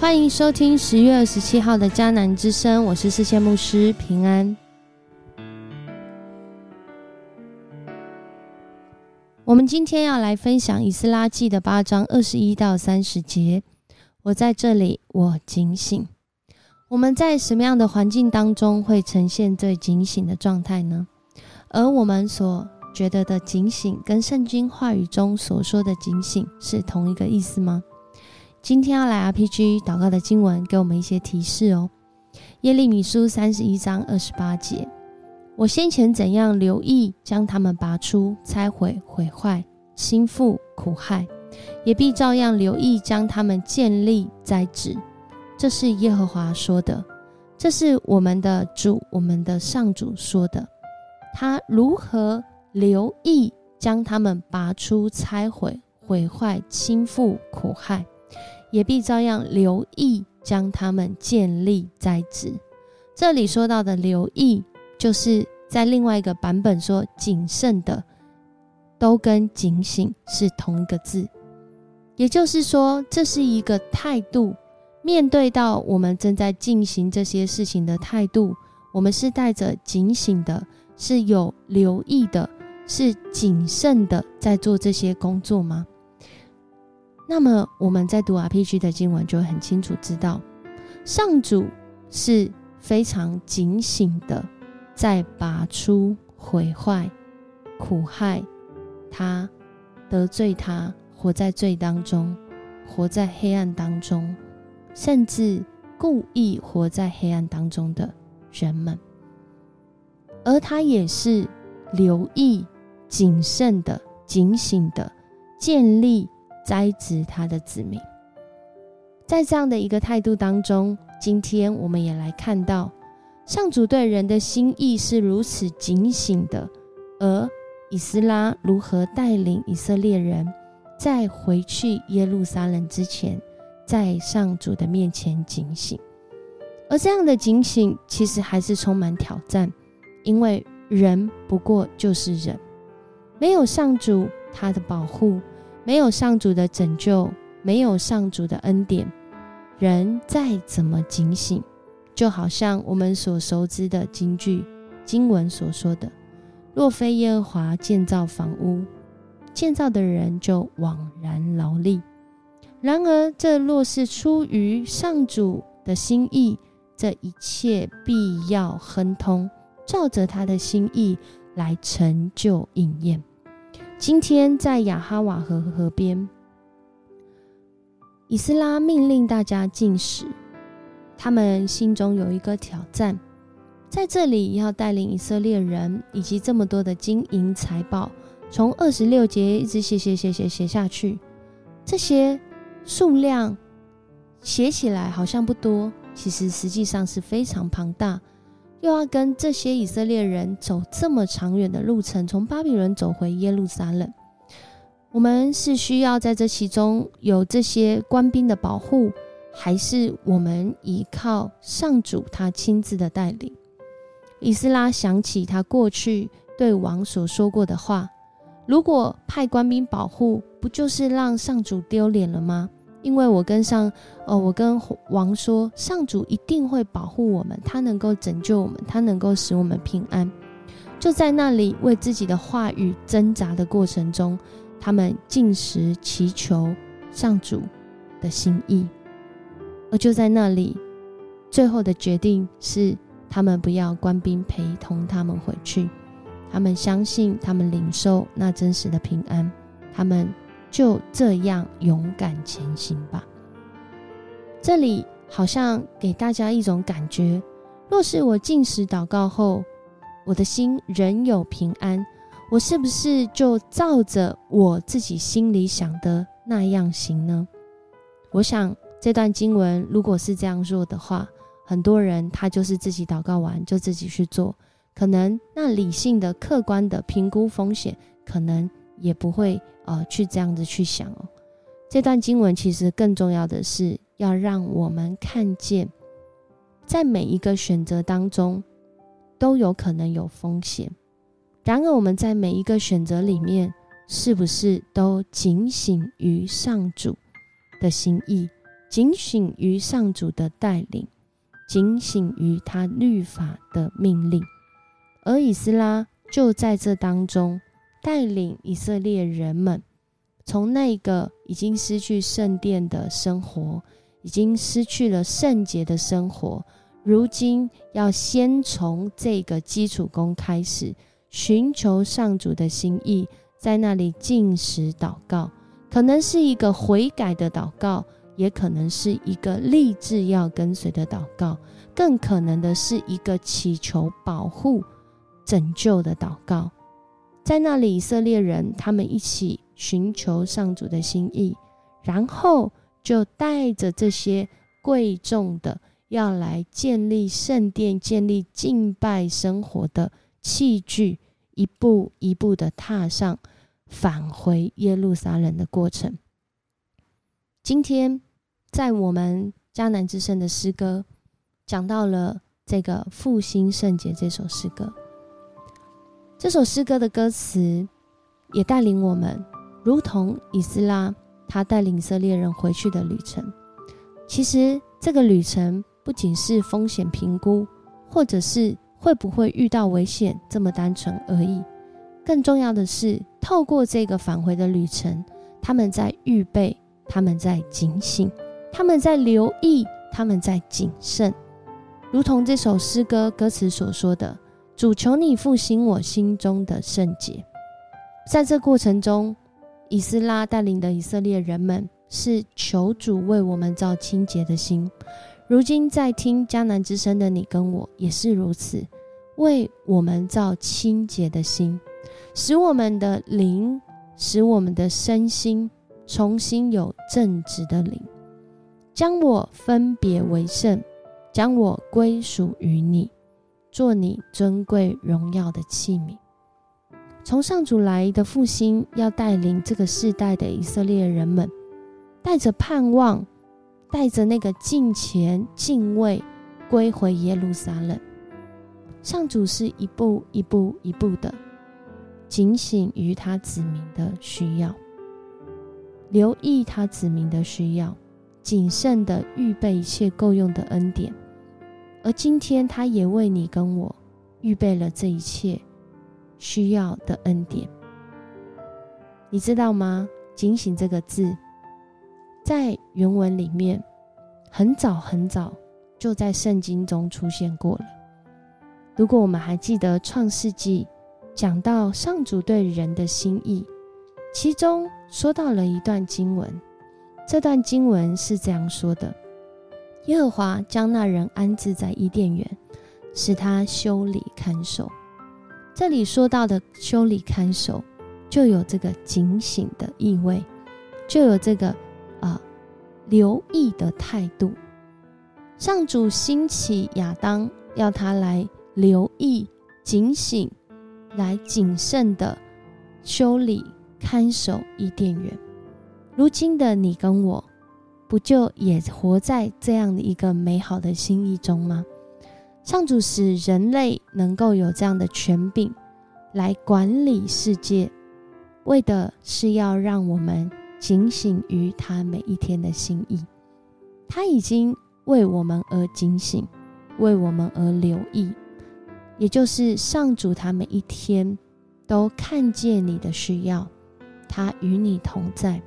欢迎收听十月二十七号的迦南之声，我是世界牧师平安。我们今天要来分享以斯拉记的八章二十一到三十节。我在这里，我警醒。我们在什么样的环境当中会呈现最警醒的状态呢？而我们所觉得的警醒，跟圣经话语中所说的警醒是同一个意思吗？今天要来 RPG 祷告的经文，给我们一些提示哦。耶利米书三十一章二十八节：我先前怎样留意将他们拔出、拆毁、毁坏、倾覆、苦害，也必照样留意将他们建立、栽植。这是耶和华说的，这是我们的主、我们的上主说的。他如何留意将他们拔出、拆毁、毁坏、倾覆、苦害？也必照样留意将他们建立栽植。这里说到的留意，就是在另外一个版本说谨慎的，都跟警醒是同一个字。也就是说，这是一个态度，面对到我们正在进行这些事情的态度，我们是带着警醒的，是有留意的，是谨慎的在做这些工作吗？那么我们在读 RPG 的经文，就很清楚知道，上主是非常警醒的，在拔出、毁坏、苦害他、得罪他、活在罪当中、活在黑暗当中，甚至故意活在黑暗当中的人们，而他也是留意、谨慎的、警醒的建立。栽植他的子民，在这样的一个态度当中，今天我们也来看到上主对人的心意是如此警醒的，而以斯拉如何带领以色列人在回去耶路撒冷之前，在上主的面前警醒，而这样的警醒其实还是充满挑战，因为人不过就是人，没有上主他的保护。没有上主的拯救，没有上主的恩典，人再怎么警醒，就好像我们所熟知的经句经文所说的：“若非耶和华建造房屋，建造的人就枉然劳力。”然而，这若是出于上主的心意，这一切必要亨通，照着他的心意来成就应验。今天在雅哈瓦河河边，以斯拉命令大家进食。他们心中有一个挑战，在这里要带领以色列人以及这么多的金银财宝，从二十六节一直写写写写写下去。这些数量写起来好像不多，其实实际上是非常庞大。又要跟这些以色列人走这么长远的路程，从巴比伦走回耶路撒冷，我们是需要在这其中有这些官兵的保护，还是我们依靠上主他亲自的带领？以斯拉想起他过去对王所说过的话：如果派官兵保护，不就是让上主丢脸了吗？因为我跟上，呃，我跟王说，上主一定会保护我们，他能够拯救我们，他能够使我们平安。就在那里为自己的话语挣扎的过程中，他们进食祈求上主的心意。而就在那里，最后的决定是，他们不要官兵陪同他们回去，他们相信，他们领受那真实的平安，他们。就这样勇敢前行吧。这里好像给大家一种感觉：若是我进食祷告后，我的心仍有平安，我是不是就照着我自己心里想的那样行呢？我想这段经文如果是这样做的话，很多人他就是自己祷告完就自己去做，可能那理性的、客观的评估风险，可能也不会。呃，去这样子去想哦。这段经文其实更重要的是要让我们看见，在每一个选择当中都有可能有风险。然而，我们在每一个选择里面，是不是都警醒于上主的心意，警醒于上主的带领，警醒于他律法的命令。而以斯拉就在这当中带领以色列人们，从那个已经失去圣殿的生活，已经失去了圣洁的生活，如今要先从这个基础功开始，寻求上主的心意，在那里进食祷告，可能是一个悔改的祷告，也可能是一个立志要跟随的祷告，更可能的是一个祈求保护。拯救的祷告，在那里，以色列人他们一起寻求上主的心意，然后就带着这些贵重的要来建立圣殿、建立敬拜生活的器具，一步一步的踏上返回耶路撒冷的过程。今天，在我们迦南之声的诗歌讲到了这个复兴圣洁这首诗歌。这首诗歌的歌词也带领我们，如同以斯拉他带领色列人回去的旅程。其实这个旅程不仅是风险评估，或者是会不会遇到危险这么单纯而已。更重要的是，透过这个返回的旅程，他们在预备，他们在警醒，他们在留意，他们在谨慎。如同这首诗歌歌词所说的。主求你复兴我心中的圣洁。在这过程中，以斯拉带领的以色列人们是求主为我们造清洁的心。如今在听迦南之声的你跟我也是如此，为我们造清洁的心，使我们的灵，使我们的身心重新有正直的灵，将我分别为圣，将我归属于你。做你尊贵荣耀的器皿。从上主来的复兴，要带领这个世代的以色列人们，带着盼望，带着那个敬虔敬畏，归回耶路撒冷。上主是一步一步一步的警醒于他子民的需要，留意他子民的需要，谨慎的预备一切够用的恩典。而今天，他也为你跟我预备了这一切需要的恩典。你知道吗？“警醒”这个字，在原文里面很早很早就在圣经中出现过了。如果我们还记得《创世纪》讲到上主对人的心意，其中说到了一段经文。这段经文是这样说的。耶和华将那人安置在伊甸园，使他修理看守。这里说到的修理看守，就有这个警醒的意味，就有这个啊留意的态度。上主兴起亚当，要他来留意、警醒，来谨慎的修理看守伊甸园。如今的你跟我。不就也活在这样的一个美好的心意中吗？上主使人类能够有这样的权柄来管理世界，为的是要让我们警醒于他每一天的心意。他已经为我们而警醒，为我们而留意，也就是上主他每一天都看见你的需要，他与你同在。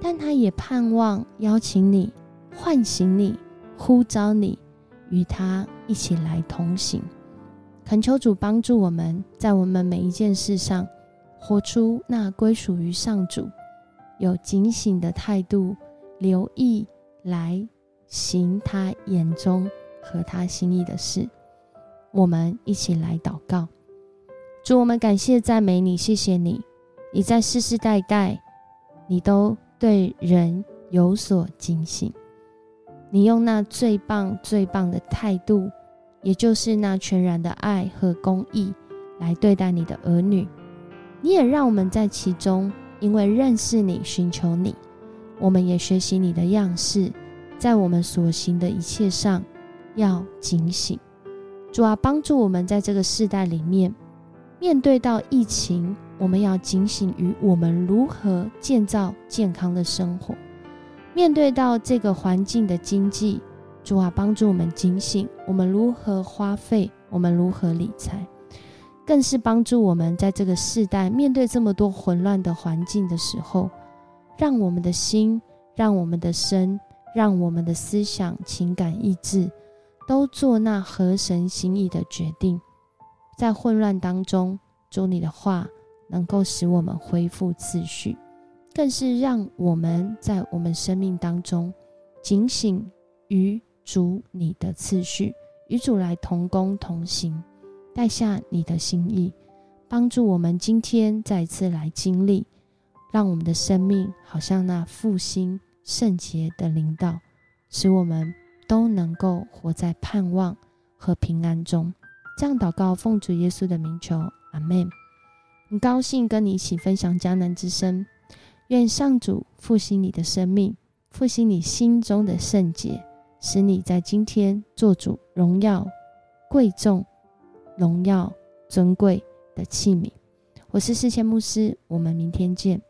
但他也盼望邀请你、唤醒你、呼召你，与他一起来同行。恳求主帮助我们在我们每一件事上，活出那归属于上主、有警醒的态度，留意来行他眼中和他心意的事。我们一起来祷告：主，我们感谢赞美你，谢谢你，你在世世代代，你都。对人有所警醒，你用那最棒、最棒的态度，也就是那全然的爱和公义来对待你的儿女。你也让我们在其中，因为认识你、寻求你，我们也学习你的样式，在我们所行的一切上要警醒。主啊，帮助我们在这个世代里面，面对到疫情。我们要警醒于我们如何建造健康的生活，面对到这个环境的经济，主啊，帮助我们警醒，我们如何花费，我们如何理财，更是帮助我们在这个世代面对这么多混乱的环境的时候，让我们的心，让我们的身，让我们的思想、情感、意志，都做那合神心意的决定。在混乱当中，主你的话能够使我们恢复秩序。更是让我们在我们生命当中警醒与主你的次序，与主来同工同行，带下你的心意，帮助我们今天再次来经历，让我们的生命好像那复兴圣洁的领导，使我们都能够活在盼望和平安中。这样祷告，奉主耶稣的名求，阿门。很高兴跟你一起分享迦南之声。愿上主复兴你的生命，复兴你心中的圣洁，使你在今天做主荣耀、贵重、荣耀、尊贵的器皿。我是世谦牧师，我们明天见。